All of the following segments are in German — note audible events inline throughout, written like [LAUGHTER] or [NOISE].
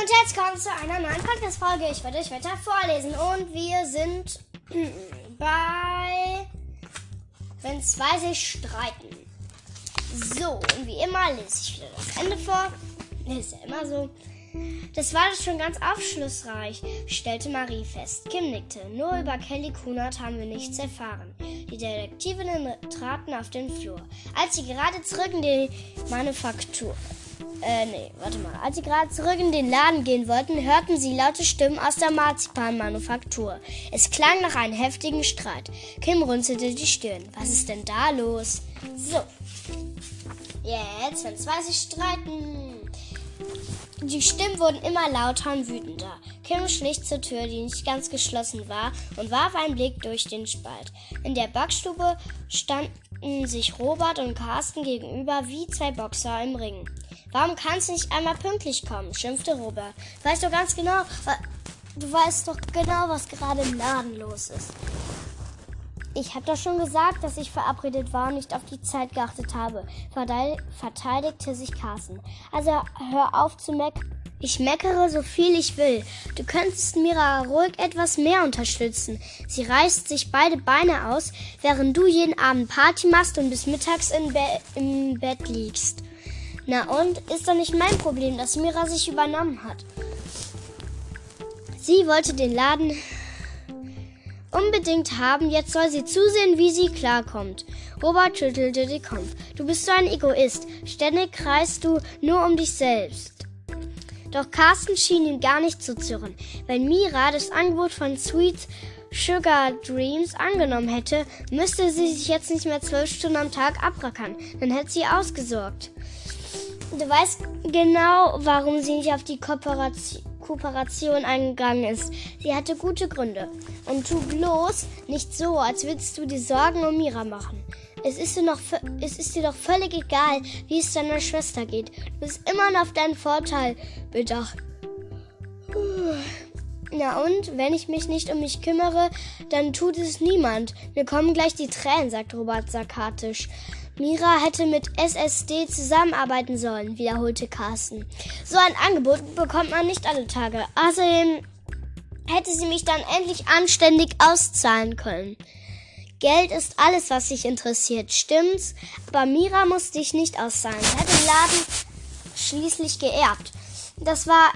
und jetzt kommt zu einer neuen Podcast-Folge. Ich werde euch weiter vorlesen und wir sind [CLEARS THROAT] bei Wenn zwei sich streiten. So, und wie immer lese ich wieder das Ende vor. Ist ja immer so. Das war schon ganz aufschlussreich, stellte Marie fest. Kim nickte. Nur über Kelly Kunert haben wir nichts erfahren. Die Detektivinnen traten auf den Flur. Als sie gerade zurück in die Manufaktur. Äh, nee, warte mal. Als sie gerade zurück in den Laden gehen wollten, hörten sie laute Stimmen aus der Marzipanmanufaktur. Es klang nach einem heftigen Streit. Kim runzelte die Stirn. Was ist denn da los? So. Jetzt, wenn zwei sich streiten. Die Stimmen wurden immer lauter und wütender. Kim schlich zur Tür, die nicht ganz geschlossen war, und warf einen Blick durch den Spalt. In der Backstube standen sich Robert und Carsten gegenüber wie zwei Boxer im Ring. Warum kannst du nicht einmal pünktlich kommen? schimpfte Robert. Weißt du ganz genau, du weißt doch genau, was gerade im Laden los ist. Ich habe doch schon gesagt, dass ich verabredet war und nicht auf die Zeit geachtet habe, verteidigte sich Carsten. Also hör auf zu meckern. Ich meckere so viel ich will. Du könntest Mira ruhig etwas mehr unterstützen. Sie reißt sich beide Beine aus, während du jeden Abend Party machst und bis mittags Be im Bett liegst. Na und? Ist doch nicht mein Problem, dass Mira sich übernommen hat. Sie wollte den Laden unbedingt haben. Jetzt soll sie zusehen, wie sie klarkommt. Robert schüttelte den Kopf. Du bist so ein Egoist. Ständig kreist du nur um dich selbst. Doch Carsten schien ihn gar nicht zu zürren. Wenn Mira das Angebot von Sweet Sugar Dreams angenommen hätte, müsste sie sich jetzt nicht mehr zwölf Stunden am Tag abrackern. Dann hätte sie ausgesorgt. Du weißt genau, warum sie nicht auf die Kooperation Kooperation eingegangen ist. Sie hatte gute Gründe. Und tu bloß nicht so, als würdest du dir Sorgen um Mira machen. Es ist, dir noch, es ist dir doch völlig egal, wie es deiner Schwester geht. Du bist immer noch auf deinen Vorteil bedacht. Na und, wenn ich mich nicht um mich kümmere, dann tut es niemand. Mir kommen gleich die Tränen, sagt Robert sarkatisch. Mira hätte mit SSD zusammenarbeiten sollen, wiederholte Carsten. So ein Angebot bekommt man nicht alle Tage. Außerdem hätte sie mich dann endlich anständig auszahlen können. Geld ist alles, was dich interessiert, stimmt's? Aber Mira muss dich nicht auszahlen. Sie hat den Laden schließlich geerbt. Das war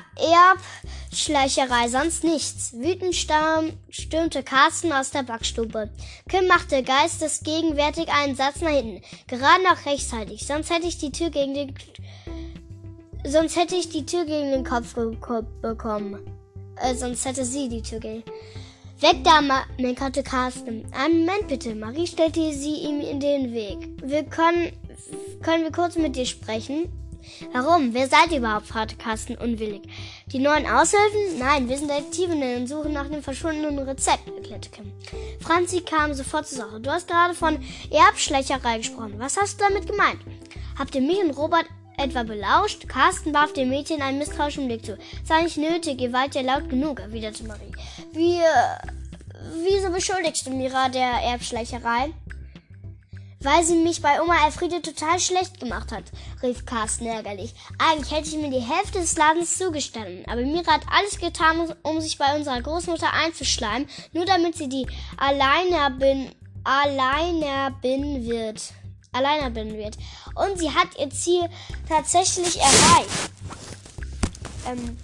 Erbschleicherei, sonst nichts. Wütend stürmte Carsten aus der Backstube. Kim machte geistesgegenwärtig einen Satz nach hinten. Gerade noch rechtzeitig, sonst hätte ich die Tür gegen den sonst hätte ich die Tür gegen den Kopf bekommen. Äh, sonst hätte sie die Tür gegen. Weg da, meckerte Carsten. Einen Moment bitte. Marie stellte sie ihm in den Weg. Wir können, können wir kurz mit dir sprechen? Warum? Wer seid ihr überhaupt? fragte Carsten unwillig. Die neuen Aushilfen? Nein, wir sind Detektivinnen und suchen nach dem verschwundenen Rezept, erklärte Kim. Franzi kam sofort zur Sache. Du hast gerade von Erbschlecherei gesprochen. Was hast du damit gemeint? Habt ihr mich und Robert etwa belauscht? Carsten warf dem Mädchen einen misstrauischen Blick zu. Sei nicht nötig, ihr wart ja laut genug, erwiderte Marie. Wir. Wieso beschuldigst du Mira der Erbschleicherei? Weil sie mich bei Oma Elfriede total schlecht gemacht hat, rief Carsten ärgerlich. Eigentlich hätte ich mir die Hälfte des Ladens zugestanden, aber Mira hat alles getan, um sich bei unserer Großmutter einzuschleimen, nur damit sie die Alleinerbin, Alleinerbin wird. Alleinerbin wird. Und sie hat ihr Ziel tatsächlich erreicht. Ähm,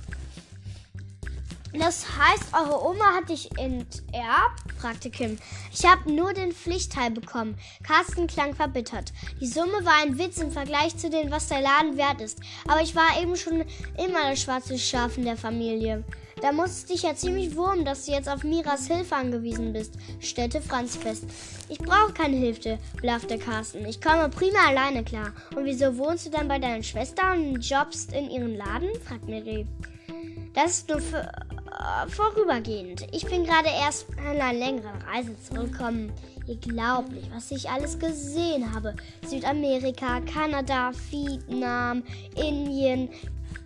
das heißt, eure Oma hat dich enterbt? fragte Kim. Ich habe nur den Pflichtteil bekommen. Carsten klang verbittert. Die Summe war ein Witz im Vergleich zu dem, was der Laden wert ist. Aber ich war eben schon immer das schwarze Schaf in der Familie. Da muss es dich ja ziemlich wurm, dass du jetzt auf Miras Hilfe angewiesen bist, stellte Franz fest. Ich brauche keine Hilfe, blaffte Carsten. Ich komme prima alleine klar. Und wieso wohnst du dann bei deiner Schwester und jobbst in ihrem Laden? fragt Mary. Das ist nur für, vorübergehend. Ich bin gerade erst von einer längeren Reise zurückgekommen. Ihr glaubt nicht, was ich alles gesehen habe. Südamerika, Kanada, Vietnam, Indien.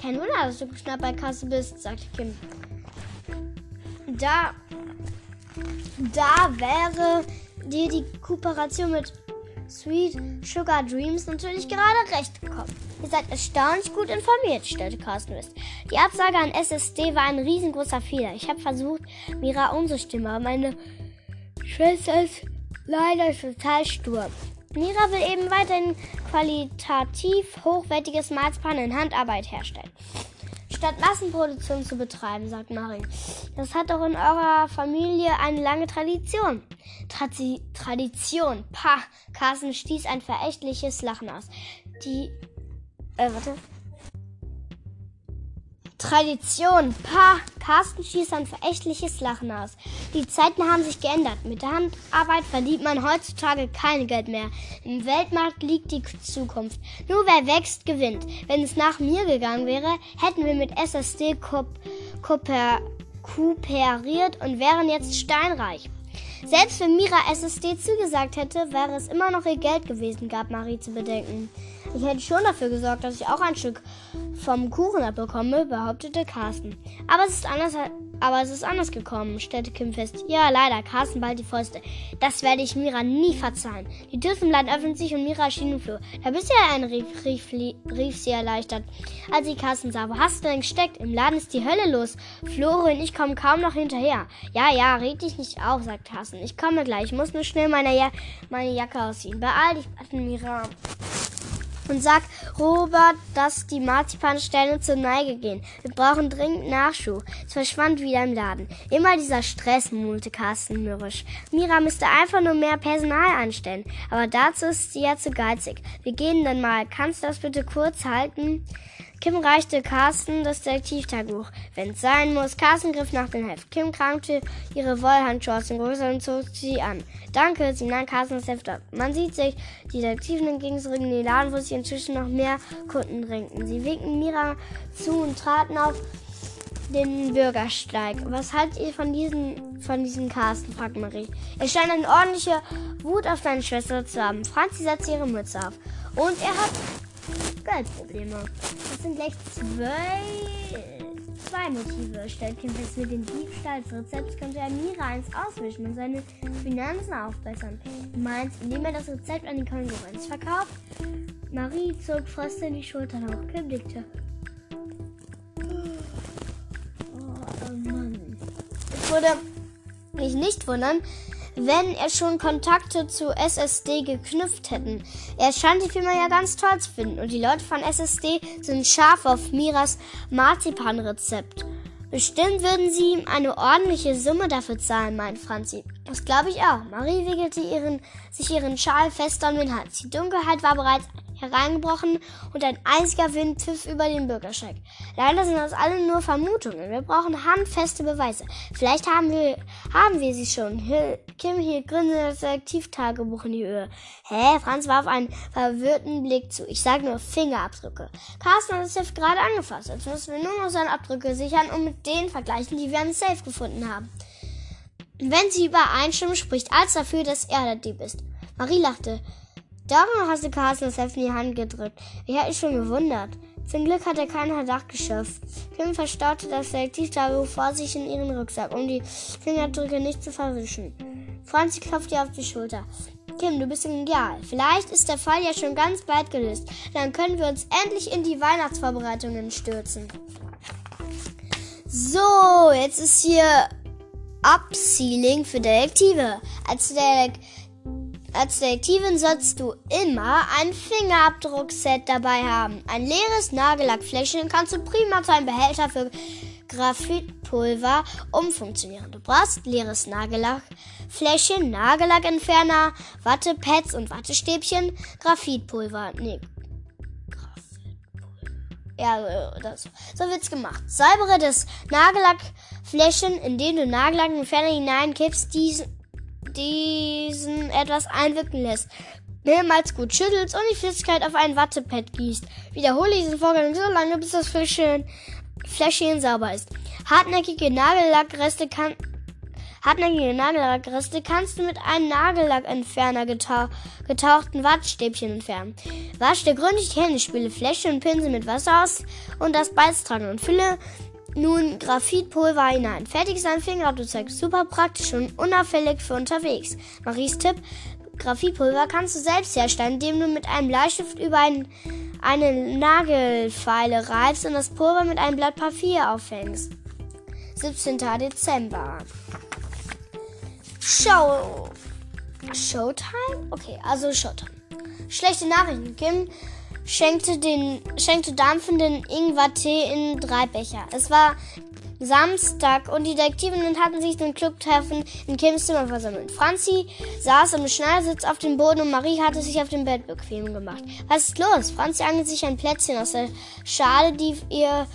Kein Wunder, dass du knapp bei Kasse bist, sagte Kim. Da, da wäre dir die Kooperation mit Sweet Sugar Dreams natürlich gerade recht gekommen. Ihr seid erstaunlich gut informiert, stellte Carsten fest. Die Absage an SSD war ein riesengroßer Fehler. Ich habe versucht, Mira umzustimmen, aber meine Schwester ist leider total stur. Mira will eben weiterhin qualitativ hochwertiges Marzipan in Handarbeit herstellen. Statt Massenproduktion zu betreiben, sagt Marie. Das hat doch in eurer Familie eine lange Tradition. Tradi Tradition. Pah. Carsten stieß ein verächtliches Lachen aus. Die. Äh, warte. Tradition. Pah. Carsten schießt ein verächtliches Lachen aus. Die Zeiten haben sich geändert. Mit der Handarbeit verdient man heutzutage kein Geld mehr. Im Weltmarkt liegt die Zukunft. Nur wer wächst, gewinnt. Wenn es nach mir gegangen wäre, hätten wir mit SSD kooperiert und wären jetzt steinreich. Selbst wenn Mira SSD zugesagt hätte, wäre es immer noch ihr Geld gewesen, gab Marie zu bedenken. Ich hätte schon dafür gesorgt, dass ich auch ein Stück vom Kuchen abbekomme, behauptete Carsten. Aber es ist anders, aber es ist anders gekommen, stellte Kim fest. Ja, leider, Carsten bald die Fäuste. Das werde ich Mira nie verzeihen. Die Tür zum Land öffnet sich und Mira erschien im Flur. Da bist du ja ein, rief, rief, rief sie erleichtert. Als sie Carsten sah, wo hast du denn gesteckt? Im Laden ist die Hölle los. Florian, ich komme kaum noch hinterher. Ja, ja, red dich nicht auf, sagt Carsten. Ich komme gleich. Ich muss nur schnell meine, ja meine Jacke ausziehen. Beeil dich, Mira und sag Robert, dass die Marzipanstellen zur Neige gehen. Wir brauchen dringend Nachschub. Es verschwand wieder im Laden. Immer dieser Stress, murmelte Carsten mürrisch. Mira müsste einfach nur mehr Personal anstellen. Aber dazu ist sie ja zu geizig. Wir gehen dann mal. Kannst du das bitte kurz halten? Kim reichte Carsten das Detektivtagebuch. Wenn's sein muss. Carsten griff nach dem Heft. Kim kramte ihre Wollhandschuhe aus dem Größer und zog sie an. Danke, sie nahm Carsten das Heft ab. Man sieht sich. Die Detektiven gingen zurück in den Laden, wo sich inzwischen noch mehr Kunden drängten. Sie winkten Mira zu und traten auf den Bürgersteig. Was haltet ihr von diesem, von diesem Carsten? fragt Marie. Er scheint eine ordentliche Wut auf seine Schwester zu haben. Franzi setzt ihre Mütze auf. Und er hat Geldprobleme. Das sind gleich zwei, zwei Motive. Stellt fest, mit dem Diebstahl des Rezepts könnte er Mira eins auswischen und seine Finanzen aufbessern. Du meinst, indem er das Rezept an die Konkurrenz verkauft? Marie zog fröstelnd die Schultern hoch. Kim blickte. Oh, oh Mann. Es würde mich nicht wundern, wenn er schon Kontakte zu SSD geknüpft hätten. Er scheint die Firma ja ganz toll zu finden und die Leute von SSD sind scharf auf Miras Marzipanrezept. Bestimmt würden sie ihm eine ordentliche Summe dafür zahlen, meint Franzi. Das glaube ich auch. Marie wickelte ihren, sich ihren Schal fest um den Hals. Die Dunkelheit war bereits hereingebrochen und ein einziger Wind pfiff über den Bürgersteig. Leider sind das alle nur Vermutungen. Wir brauchen handfeste Beweise. Vielleicht haben wir, haben wir sie schon. Hill, Kim hielt grinsend das Detektivtagebuch in die Höhe. Hä? Franz warf einen verwirrten Blick zu. Ich sage nur Fingerabdrücke. Carsten hat das Safe gerade angefasst. Jetzt müssen wir nur noch seine Abdrücke sichern und mit denen vergleichen, die wir am Safe gefunden haben. Wenn sie übereinstimmen, spricht alles dafür, dass er der Dieb ist. Marie lachte. Darum hast du Carsten das Heft in die Hand gedrückt. Ich hätte mich schon gewundert. Zum Glück hat er keinen Verdacht geschöpft. Kim verstaute das Detektivtagebuch vor sich in ihren Rucksack, um die Fingerdrücke nicht zu verwischen. Franzi klopfte ihr auf die Schulter. Kim, du bist genial. Vielleicht ist der Fall ja schon ganz bald gelöst. Dann können wir uns endlich in die Weihnachtsvorbereitungen stürzen. So, jetzt ist hier Upsealing für Detektive. Als Detektiv als Detektivin sollst du immer ein Fingerabdruckset dabei haben. Ein leeres Nagellackfläschchen kannst du prima zu einem Behälter für Graphitpulver umfunktionieren. Du brauchst leeres Nagellackfläschchen, Nagellackentferner, Wattepads und Wattestäbchen, Graphitpulver. Nee. Ja, das, so wird's gemacht. Säubere das Nagellackfläschchen, indem du Nagellackentferner hineinkippst, diesen diesen etwas einwirken lässt. Mehrmals gut schüttelst und die Flüssigkeit auf ein Wattepad gießt. Wiederhole diesen Vorgang so lange, bis das Fläschchen, Fläschchen sauber ist. Hartnäckige Nagellackreste kann, Hartnäckige Nagellackreste kannst du mit einem Nagellackentferner getauch, getauchten Wattstäbchen entfernen. Wasch dir gründlich die Hände, spüle Fläche und Pinsel mit Wasser aus und das dran und fülle nun Graphitpulver hinein. Fertig ist ein Fingerabdruckzeug. Super praktisch und unauffällig für unterwegs. Maries Tipp. Graphitpulver kannst du selbst herstellen, indem du mit einem Bleistift über ein, eine Nagelfeile reibst und das Pulver mit einem Blatt Papier aufhängst. 17. Dezember. Show. Showtime? Okay, also Showtime. Schlechte Nachrichten. Kim schenkte, den, schenkte dampfenden Ingwer-Tee in drei Becher. Es war Samstag und die Detektivinnen hatten sich zum Clubtreffen in Kims Zimmer versammelt. Franzi saß im Schneidersitz auf dem Boden und Marie hatte sich auf dem Bett bequem gemacht. Was ist los? Franzi angelt sich ein Plätzchen aus der Schale, die ihr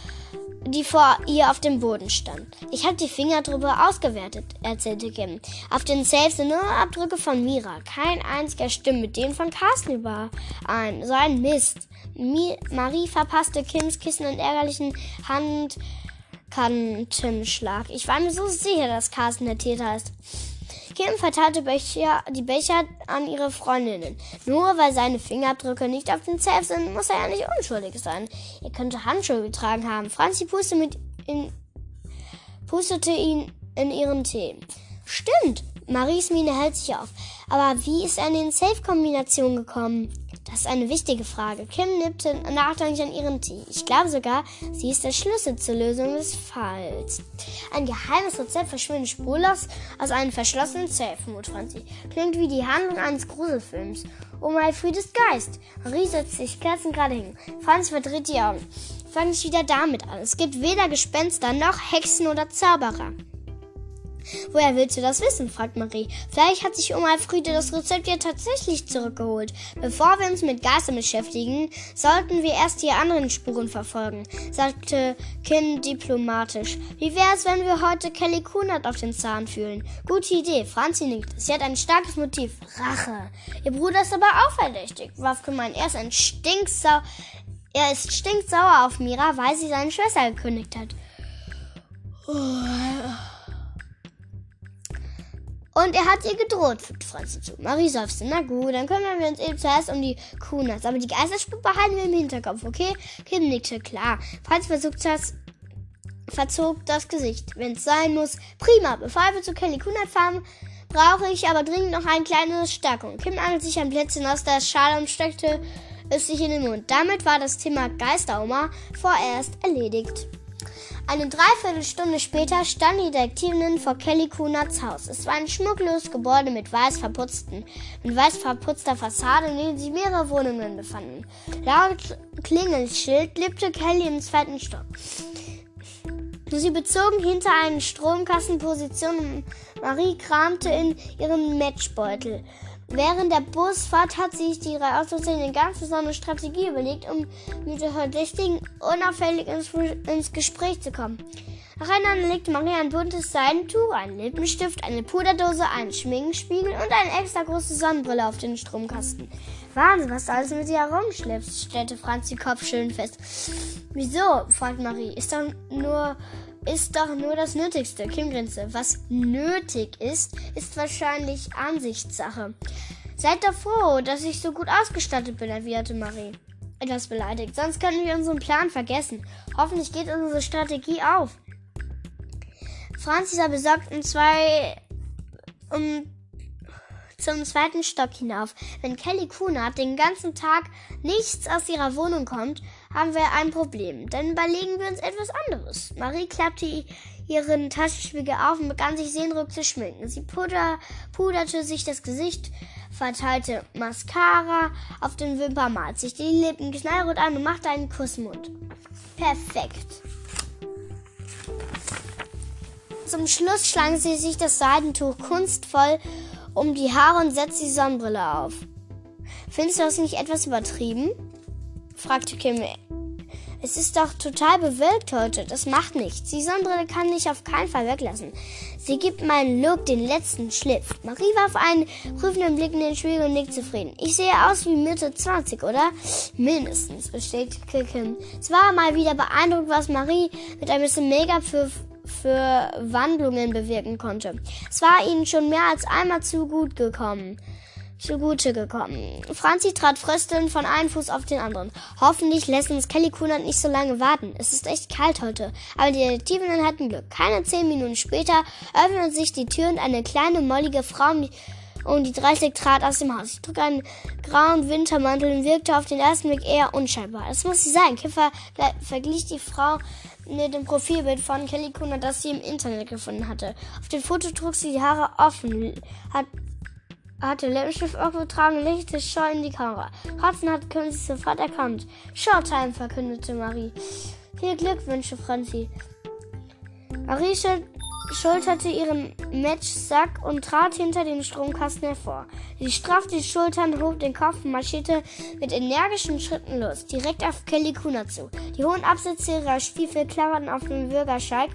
die vor ihr auf dem Boden stand. Ich habe die Finger drüber ausgewertet, erzählte Kim. Auf den Safe sind nur Abdrücke von Mira. Kein einziger stimmt mit denen von Carsten überein. So ein Mist. Mi Marie verpasste Kims Kissen einen ärgerlichen Hand Kantenschlag. Ich war mir so sicher, dass Carsten der Täter ist. Kim verteilte Becher, die Becher an ihre Freundinnen. Nur weil seine Fingerabdrücke nicht auf den Zepf sind, muss er ja nicht unschuldig sein. Er könnte Handschuhe getragen haben. Franzi puste mit in, pustete ihn in ihren Tee. Stimmt, Maries Miene hält sich auf. Aber wie ist er in den Safe-Kombination gekommen? Das ist eine wichtige Frage. Kim nippte nachdenklich an ihren Tee. Ich glaube sogar, sie ist der Schlüssel zur Lösung des Falls. Ein geheimes Rezept verschwindet spurlos aus einem verschlossenen Safe, mut Franzi. Klingt wie die Handlung eines Gruselfilms. Oh mein Friedes Geist. Marie setzt sich kerzengerade hin. Franz verdreht die Augen. Fang ich wieder damit an. Es gibt weder Gespenster noch Hexen oder Zauberer. Woher willst du das wissen? fragt Marie. Vielleicht hat sich Oma Friede das Rezept ja tatsächlich zurückgeholt. Bevor wir uns mit Geistern beschäftigen, sollten wir erst die anderen Spuren verfolgen, sagte Kim diplomatisch. Wie wäre es, wenn wir heute Kelly Kunert auf den Zahn fühlen? Gute Idee. Franzi nickt. Sie hat ein starkes Motiv. Rache. Ihr Bruder ist aber auch verdächtig, warf gemein. Er ist ein Stinksau. Er ist stinksauer auf Mira, weil sie seine Schwester gekündigt hat. Oh. Und er hat ihr gedroht, fügt Franzi zu. Marie seufzte. Na gut, dann kümmern wir uns eben zuerst um die Kunas. Aber die Geisterspuppe behalten wir im Hinterkopf, okay? Kim nickte. Klar. Franzi versucht das, verzog das Gesicht. Wenn es sein muss. Prima. Bevor wir zu Kelly Kunat fahren, brauche ich aber dringend noch eine kleine Stärkung. Kim angelt sich ein Plätzchen aus der Schale und steckte es sich in den Mund. Damit war das Thema Geisteroma vorerst erledigt. Eine Dreiviertelstunde später standen die Detektivinnen vor Kelly Kunats Haus. Es war ein schmuckloses Gebäude mit weiß verputzten, mit weiß verputzter Fassade, in dem sich mehrere Wohnungen befanden. Laut Klingelschild lebte Kelly im zweiten Stock. Sie bezogen hinter einen Stromkasten Position und Marie kramte in ihrem Matchbeutel. Während der Busfahrt hat sich die drei Autos eine ganz besondere Strategie überlegt, um mit der Verdächtigen unauffällig ins, ins Gespräch zu kommen. Nacheinander legte Maria ein buntes Seidentuch, einen Lippenstift, eine Puderdose, einen Schminkenspiegel und eine extra große Sonnenbrille auf den Stromkasten. Wahnsinn, was du alles mit dir herumschleppst, stellte Franz die Kopf schön fest. Wieso? fragt Marie. Ist doch nur ist doch nur das Nötigste. Kim grinste. Was nötig ist, ist wahrscheinlich Ansichtssache. Seid doch froh, dass ich so gut ausgestattet bin, erwiderte Marie. Etwas beleidigt. Sonst können wir unseren Plan vergessen. Hoffentlich geht unsere Strategie auf. Franzi sah besorgt um zwei um zum zweiten Stock hinauf. Wenn Kelly Kunert den ganzen Tag nichts aus ihrer Wohnung kommt, haben wir ein Problem. Dann überlegen wir uns etwas anderes. Marie klappte ihren Taschenspiegel auf und begann sich sehnrück zu schminken. Sie puder, puderte sich das Gesicht, verteilte Mascara auf den Wimpern, malte sich die Lippen knallrot an und machte einen Kussmund. Perfekt. Zum Schluss schlang sie sich das Seidentuch kunstvoll um die Haare und setzte die Sonnenbrille auf. Findest du das nicht etwas übertrieben? Fragte Kim. Es ist doch total bewölkt heute. Das macht nichts. Die Sonnenbrille kann ich auf keinen Fall weglassen. Sie gibt meinen Look den letzten Schliff. Marie warf einen prüfenden Blick in den Spiegel und nickte zufrieden. Ich sehe aus wie Mitte 20, oder? Mindestens, bestätigte Kim. Es war mal wieder beeindruckend, was Marie mit ein bisschen Make-up für für Wandlungen bewirken konnte. Es war ihnen schon mehr als einmal zu gut gekommen. Zugute gekommen. Franzi trat fröstelnd von einem Fuß auf den anderen. Hoffentlich lässt uns Kelly Kunert nicht so lange warten. Es ist echt kalt heute. Aber die Detektivinnen hatten Glück. Keine zehn Minuten später öffneten sich die Tür und eine kleine, mollige Frau um die 30 trat aus dem Haus. Sie trug einen grauen Wintermantel und wirkte auf den ersten Blick eher unscheinbar. Das muss sie sein. Kim ver verglich die Frau mit dem Profilbild von Kelly Kuna, das sie im Internet gefunden hatte. Auf dem Foto trug sie die Haare offen, hat hatte Lippenstift aufgetragen lächelte scheu in die Kamera. Hudson hat Kim sofort erkannt. Showtime, verkündete Marie. Viel Glückwünsche, Franzi. Marie schulterte ihren Matchsack und trat hinter den Stromkasten hervor. Sie straffte die Schultern, hob den Kopf und marschierte mit energischen Schritten los, direkt auf Kelly Kuna zu. Die hohen Absätze ihrer Stiefel klapperten auf dem Bürgersteig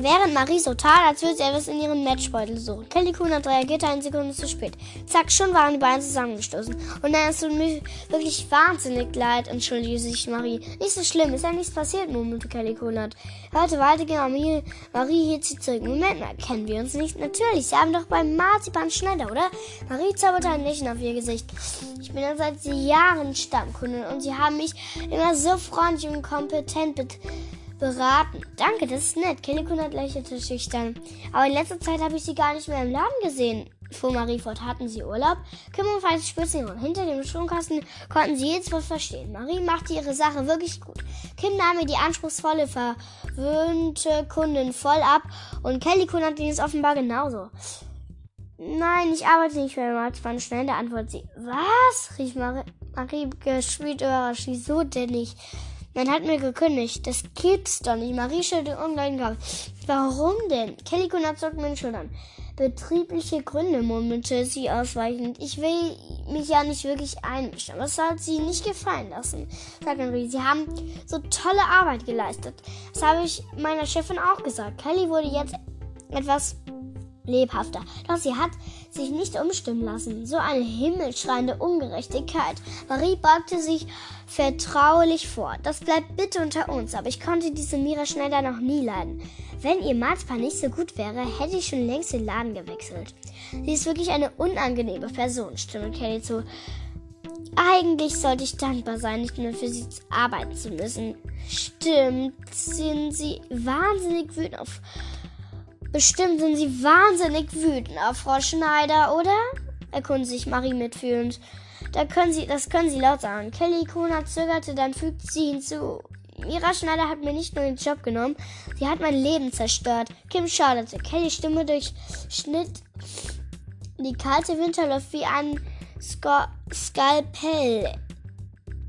Während Marie so tat, als würde sie etwas in ihren Matchbeutel suchen. Kelly Kunert reagierte eine Sekunde zu spät. Zack, schon waren die beiden zusammengestoßen. Und dann ist es mir wirklich wahnsinnig leid, entschuldigte sich Marie. Nicht so schlimm, ist ja nichts passiert, murmelte Kelly Kunert. Hörte weiter genau, Marie hielt sie zurück. Moment mal, kennen wir uns nicht? Natürlich, sie haben doch beim Marzipan Schneider, oder? Marie zauberte ein Lächeln auf ihr Gesicht. Ich bin ja seit Jahren Stammkundin und sie haben mich immer so freundlich und kompetent betreut beraten. Danke, das ist nett. Kelly lächelte schüchtern. Aber in letzter Zeit habe ich sie gar nicht mehr im Laden gesehen, fuhr Marie fort. Hatten sie Urlaub? Und Feist spitzen und hinter dem Stromkasten konnten sie jedes Wort verstehen. Marie machte ihre Sache wirklich gut. Kim nahm ihr die anspruchsvolle, verwöhnte Kundin voll ab und Kelly Kunat ging es offenbar genauso. Nein, ich arbeite nicht mehr im Marzipan. Schnell der Antwort sie. Was? rief Marie, Marie geschwind überrascht. Wieso denn nicht? Man hat mir gekündigt. Das gibt's doch nicht. Marie stellte ungleich Kopf. Warum denn? Kelly Kunat zuckte mit den Schultern. Betriebliche Gründe, murmelte sie ausweichend. Ich will mich ja nicht wirklich einmischen, aber es soll sie nicht gefallen lassen, sagte Marie. Sie haben so tolle Arbeit geleistet. Das habe ich meiner Chefin auch gesagt. Kelly wurde jetzt etwas lebhafter. Doch sie hat sich nicht umstimmen lassen. So eine himmelschreiende Ungerechtigkeit. Marie beugte sich vertraulich vor. Das bleibt bitte unter uns, aber ich konnte diese Mira Schneider noch nie leiden. Wenn ihr Marzipan nicht so gut wäre, hätte ich schon längst den Laden gewechselt. Sie ist wirklich eine unangenehme Person, stimmte Kelly zu. Eigentlich sollte ich dankbar sein, nicht mehr für sie arbeiten zu müssen. Stimmt, sind sie wahnsinnig wütend auf Bestimmt sind Sie wahnsinnig wütend auf Frau Schneider, oder? erkundigte sich Marie mitfühlend. Da können Sie, das können Sie laut sagen. Kelly Kuna zögerte, dann fügte sie hinzu. Mira Schneider hat mir nicht nur den Job genommen, sie hat mein Leben zerstört. Kim schauderte. Kellys Stimme durchschnitt die kalte Winterluft wie ein Sko Skalpell.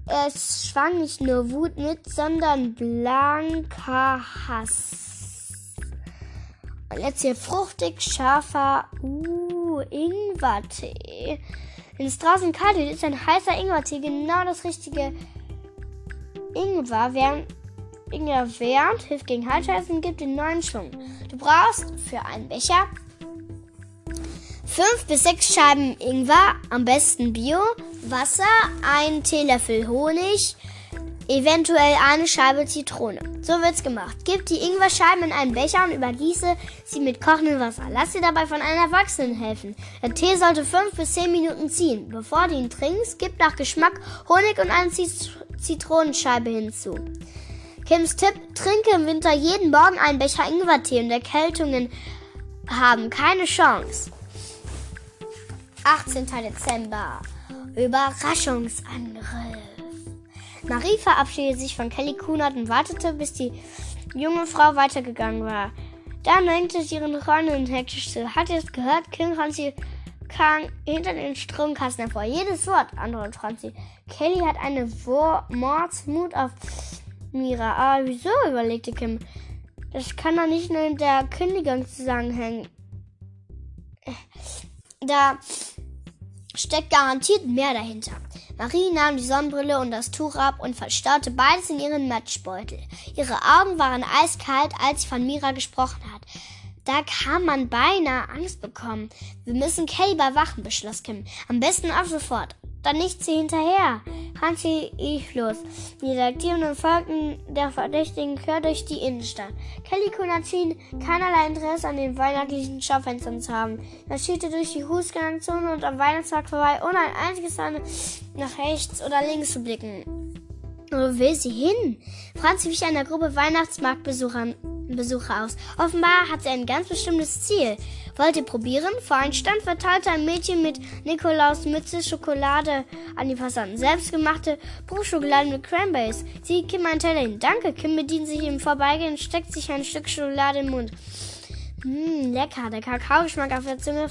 Es schwang nicht nur Wut mit, sondern blanker Hass. Und jetzt hier fruchtig scharfer uh, Ingwertee. Wenn es draußen kalt wird, ist ein heißer Ingwertee genau das richtige Ingwer. Während Ingwer wärmt, hilft gegen Halsschmerzen und gibt den neuen Schwung. Du brauchst für einen Becher 5 bis 6 Scheiben Ingwer, am besten Bio, Wasser, ein Teelöffel Honig, eventuell eine Scheibe Zitrone. So wird's gemacht. Gib die Ingwerscheiben in einen Becher und übergieße sie mit kochendem Wasser. Lass dir dabei von einer Erwachsenen helfen. Der Tee sollte 5 bis 10 Minuten ziehen. Bevor du ihn trinkst, gib nach Geschmack Honig und eine Zitronenscheibe hinzu. Kims Tipp, trinke im Winter jeden Morgen einen Becher Ingwertee und Erkältungen haben keine Chance. 18. Dezember. Überraschungsangriff. Marie verabschiedete sich von Kelly Kunert und wartete, bis die junge Frau weitergegangen war. Dann lenkte sie ihren Freundin hektisch zu. Hat ihr es gehört? Kim Franzi kam hinter den Stromkasten hervor. Jedes Wort, antwortet Franzi. Kelly hat eine Mordsmut auf Mira. Aber wieso? überlegte Kim. Das kann doch nicht nur in der Kündigung zusammenhängen. Da steckt garantiert mehr dahinter. Marie nahm die Sonnenbrille und das Tuch ab und verstaute beides in ihren Matschbeutel. Ihre Augen waren eiskalt, als sie von Mira gesprochen hat. Da kann man beinahe Angst bekommen. Wir müssen Kay überwachen, beschloss Kim. Am besten auch sofort dann nicht sie hinterher. Hansi lief los. Die Detektiven folgten der Verdächtigen quer durch die Innenstadt. Kelly schien keinerlei Interesse an den weihnachtlichen Schaufenstern zu haben. Er schielte durch die Fußgängerzone und am Weihnachtsmarkt vorbei, ohne ein einziges Mal nach rechts oder links zu blicken. Wo will sie hin? Franz wich einer Gruppe Weihnachtsmarktbesuchern Besucher aus. Offenbar hat sie ein ganz bestimmtes Ziel. Wollt ihr probieren? Vor einem Stand verteilte ein Mädchen mit Nikolaus Mütze Schokolade an die Passanten. Selbstgemachte Bruchschokolade mit Cranberries. Sie Kim einen Teller hin. Danke. Kim bedient sich im Vorbeigehen und steckt sich ein Stück Schokolade den Mund. Mmm, lecker. Der Kakaogeschmack auf der Zunge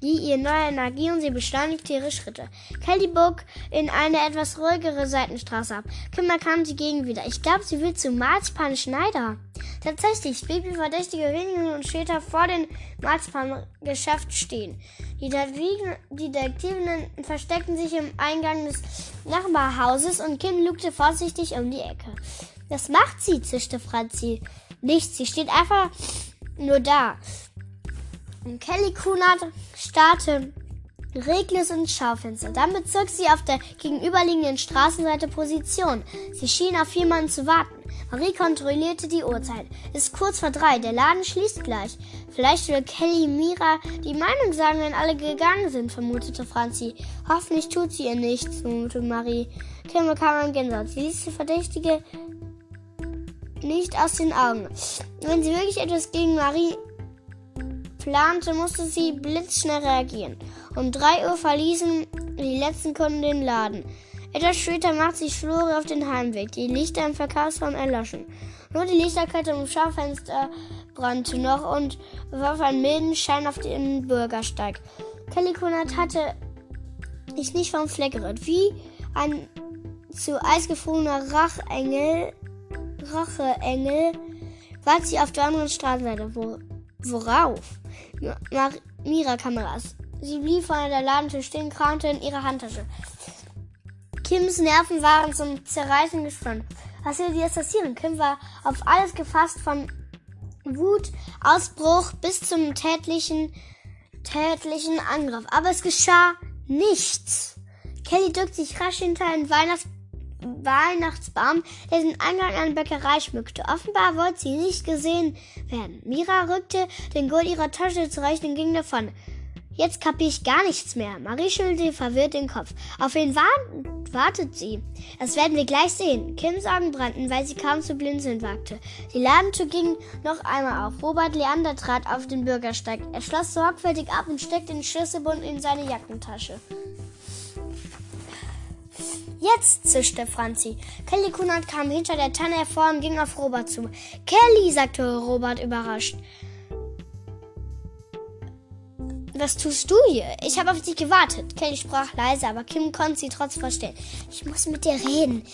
verlieh ihr neue Energie und sie beschleunigte ihre Schritte. Kelly bog in eine etwas ruhigere Seitenstraße ab. Kim erkannte die Gegend wieder. Ich glaube, sie will zu Marzipan Schneider. Tatsächlich blieb die verdächtige wenige Minuten später vor dem Marzipan-Geschäft stehen. Die Detektivinnen versteckten sich im Eingang des Nachbarhauses und Kim lugte vorsichtig um die Ecke. Was macht sie? zischte Franzi. Nichts, sie steht einfach nur da. Und Kelly Kunert starrte reglos ins Schaufenster. Dann bezog sie auf der gegenüberliegenden Straßenseite Position. Sie schien auf jemanden zu warten. Marie kontrollierte die Uhrzeit. Es ist kurz vor drei. Der Laden schließt gleich. Vielleicht will Kelly Mira die Meinung sagen, wenn alle gegangen sind, vermutete Franzi. Hoffentlich tut sie ihr nichts, murmelte Marie. Kim bekam ein Gänsehaut. Sie ließ die Verdächtige nicht aus den Augen. Wenn sie wirklich etwas gegen Marie plante, musste sie blitzschnell reagieren. Um drei Uhr verließen die letzten Kunden den Laden. Etwas später macht sich Flori auf den Heimweg. Die Lichter im Verkaufsraum erloschen. Nur die Lichterkette im Schaufenster brannte noch und warf einen milden Schein auf den Bürgersteig. Kelly Kunert hatte ich nicht vom Fleck gerührt. Wie ein zu Eis gefrorener Rachengel Racheengel wartet sie auf der anderen Straßenseite. Wo, worauf? Mar Mira Kameras. Sie blieb vor der Ladentür stehen, kramte in ihre Handtasche. Kims Nerven waren zum Zerreißen gespannt. Was würde jetzt passieren? Kim war auf alles gefasst, von Wut, Ausbruch bis zum tätlichen, tätlichen Angriff. Aber es geschah nichts. Kelly drückt sich rasch hinter einen Weihnachts Weihnachtsbaum, der den Eingang einer Bäckerei schmückte. Offenbar wollte sie nicht gesehen werden. Mira rückte den Gurt ihrer Tasche zurecht und ging davon. Jetzt kapier ich gar nichts mehr. Marie schüttelte verwirrt den Kopf. Auf wen wartet sie? Das werden wir gleich sehen. Kims Augen brannten, weil sie kaum zu blinzeln wagte. Die Ladentür ging noch einmal auf. Robert Leander trat auf den Bürgersteig. Er schloss sorgfältig ab und steckte den Schlüsselbund in seine Jackentasche. Jetzt, zischte Franzi. Kelly Kunert kam hinter der Tanne hervor und ging auf Robert zu. Kelly, sagte Robert überrascht. Was tust du hier? Ich habe auf dich gewartet. Kelly sprach leise, aber Kim konnte sie trotzdem verstehen. Ich muss mit dir reden.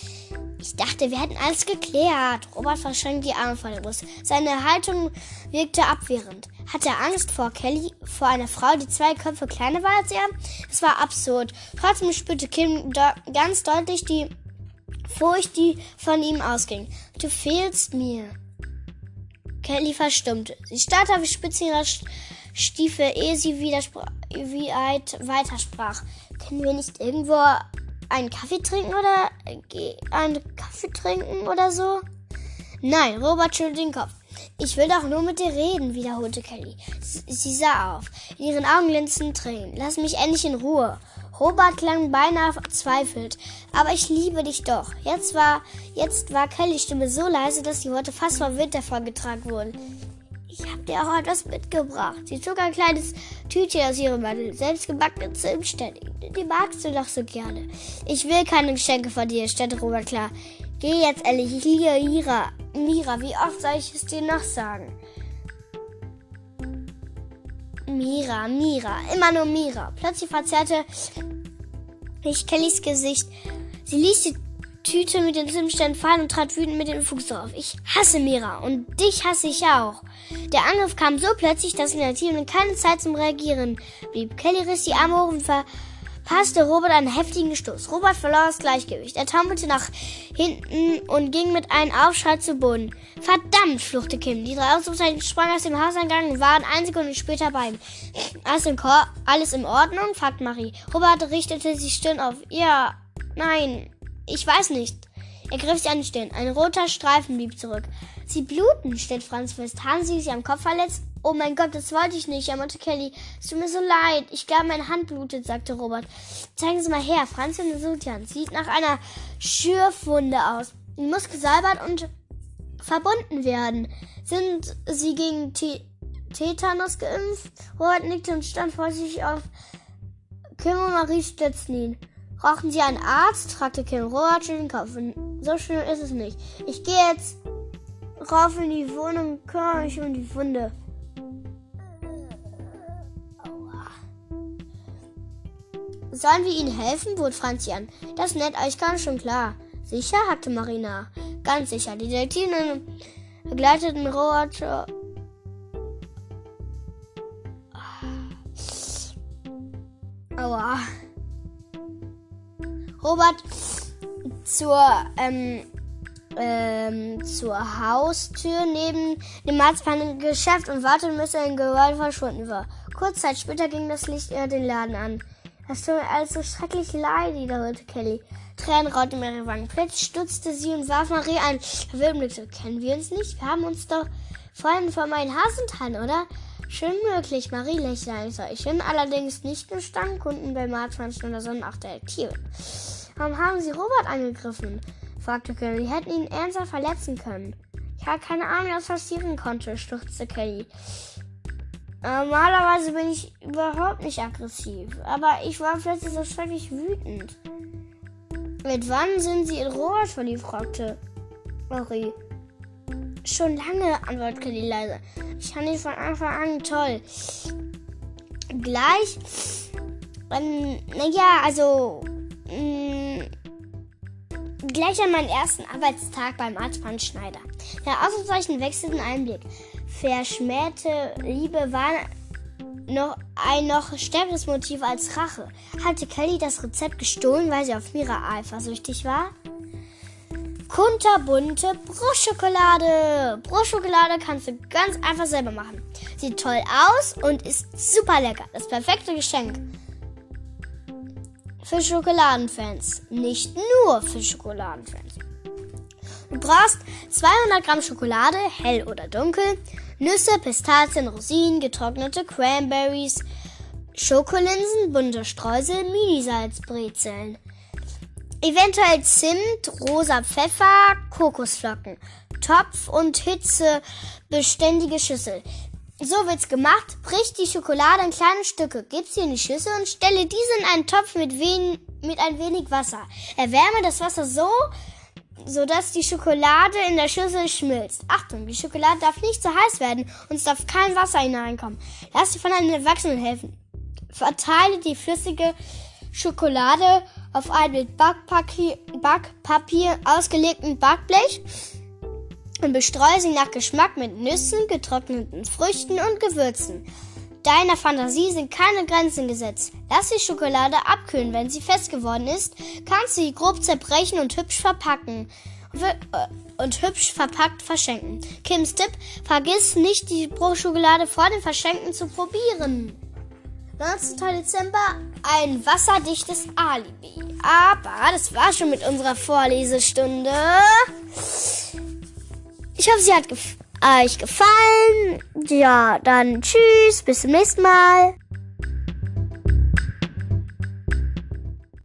Ich dachte, wir hätten alles geklärt. Robert verschränkte die Arme vor der Brust. Seine Haltung wirkte abwehrend. Hatte er Angst vor Kelly, vor einer Frau, die zwei Köpfe kleiner war als er? Es war absurd. Trotzdem spürte Kim ganz deutlich die Furcht, die von ihm ausging. Du fehlst mir. Kelly verstummte. Sie starrte auf die Spitze ihrer Stiefel, ehe sie wie weitersprach. Können wir nicht irgendwo einen Kaffee trinken oder einen Kaffee trinken oder so? Nein, Robert schüttelte den Kopf. Ich will doch nur mit dir reden, wiederholte Kelly. Sie sah auf. In ihren Augen glänzten Tränen. Lass mich endlich in Ruhe. Robert klang beinahe verzweifelt. Aber ich liebe dich doch. Jetzt war, jetzt war Kellys Stimme so leise, dass die Worte fast verwirrt davongetragen wurden. Ich habe dir auch etwas mitgebracht. Sie zog ein kleines Tütchen aus ihrem Mantel, selbstgebackene Zimtstände. Die magst du doch so gerne. Ich will keine Geschenke von dir, stellte Robert klar. Geh jetzt ehrlich, ich liebe Mira. Mira, wie oft soll ich es dir noch sagen? Mira, Mira, immer nur Mira. Plötzlich verzerrte ich Kellys Gesicht. Sie ließ die Tüte mit den Zimtsternen fallen und trat wütend mit dem Fuß auf. Ich hasse Mira und dich hasse ich auch. Der Angriff kam so plötzlich, dass in der Team keine Zeit zum Reagieren blieb. Kelly riss die Arme hoch und verpasste Robert einen heftigen Stoß. Robert verlor das Gleichgewicht. Er taumelte nach hinten und ging mit einem Aufschrei zu Boden. Verdammt, fluchte Kim. Die drei Ausrufzeichen sprangen aus dem Hauseingang und waren eine Sekunde später bei ihm. Alles, Alles in Ordnung? fragte Marie. Robert richtete sich Stirn auf. Ja, nein, ich weiß nicht. Er griff sich an die Stirn. Ein roter Streifen blieb zurück. Sie bluten, stellt Franz fest. Haben Sie sich am Kopf verletzt? Oh mein Gott, das wollte ich nicht, jammerte Kelly. Es tut mir so leid. Ich glaube, meine Hand blutet, sagte Robert. Zeigen Sie mal her. Franz untersucht die Hand. Sieht nach einer Schürfwunde aus. Die muss gesalbert und verbunden werden. Sind sie gegen T Tetanus geimpft? Robert nickte und stand vorsichtig auf. Kim und Marie stützten ihn. Brauchen Sie einen Arzt? fragte Kim. Kopf. So schlimm ist es nicht. Ich gehe jetzt rauf in die Wohnung und kümmere mich um die Wunde. Sollen wir Ihnen helfen? bot Franzi an. Das ist nett, euch ganz schon klar. Sicher? hackte Marina. Ganz sicher. Die Detektiven begleiteten Robert. Aua. Robert zur, ähm, ähm, zur Haustür neben dem Marzipan-Geschäft und wartete, bis er in Gewalt verschwunden war. Kurz Zeit später ging das Licht eher den Laden an. Das tut mir alles so schrecklich leid, wiederholte Kelly. Tränen rauten ihre Wangen. Plötzlich stutzte sie und warf Marie ein verwirrten Blick. So, kennen wir uns nicht? Wir haben uns doch vorhin vor meinen Hasentan, oder? Schön möglich, Marie lächelte Ich bin allerdings nicht nur Stammkunden bei Martpflanzen oder Sonnenachtertieren. Warum haben Sie Robert angegriffen? fragte Kelly. Die hätten ihn ernsthaft verletzen können. Ich habe keine Ahnung, was passieren konnte, stürzte Kelly. Normalerweise bin ich überhaupt nicht aggressiv, aber ich war plötzlich so schrecklich wütend. Mit wann sind Sie in Robert verliebt? fragte Marie. Schon lange, antwortete Kelly leise. Ich fand ihn von Anfang an toll. Gleich, ähm, naja, also, mh, mm, gleich an meinem ersten Arbeitstag beim Arztbrandschneider. Der Ausrufezeichen wechselte einen Blick verschmähte Liebe war noch ein noch stärkeres Motiv als Rache. Hatte Kelly das Rezept gestohlen, weil sie auf Mira eifersüchtig war? Kunterbunte Bruchschokolade. Bruchschokolade kannst du ganz einfach selber machen. Sieht toll aus und ist super lecker. Das perfekte Geschenk. Für Schokoladenfans. Nicht nur für Schokoladenfans. Du brauchst 200 Gramm Schokolade, hell oder dunkel, Nüsse, Pistazien, Rosinen, getrocknete Cranberries, Schokolinsen, bunte Streusel, Minisalzbrezeln. Eventuell Zimt, rosa Pfeffer, Kokosflocken. Topf und Hitze beständige Schüssel. So wird's gemacht. Brich die Schokolade in kleine Stücke, gib sie in die Schüssel und stelle diese in einen Topf mit, wen mit ein wenig Wasser. Erwärme das Wasser so, sodass die Schokolade in der Schüssel schmilzt. Achtung, die Schokolade darf nicht zu heiß werden und es darf kein Wasser hineinkommen. Lass dir von einem Erwachsenen helfen. Verteile die flüssige Schokolade auf ein mit Backpapier, Backpapier ausgelegten Backblech und bestreue sie nach Geschmack mit Nüssen, getrockneten Früchten und Gewürzen. Deiner Fantasie sind keine Grenzen gesetzt. Lass die Schokolade abkühlen. Wenn sie fest geworden ist, kannst du sie grob zerbrechen und hübsch verpacken. Äh, und hübsch verpackt verschenken. Kims Tipp, vergiss nicht, die Bruchschokolade vor dem Verschenken zu probieren. 19. Dezember, ein wasserdichtes Alibi. Aber das war schon mit unserer Vorlesestunde. Ich hoffe, sie hat gefallen euch gefallen. Ja, dann tschüss, bis zum nächsten Mal.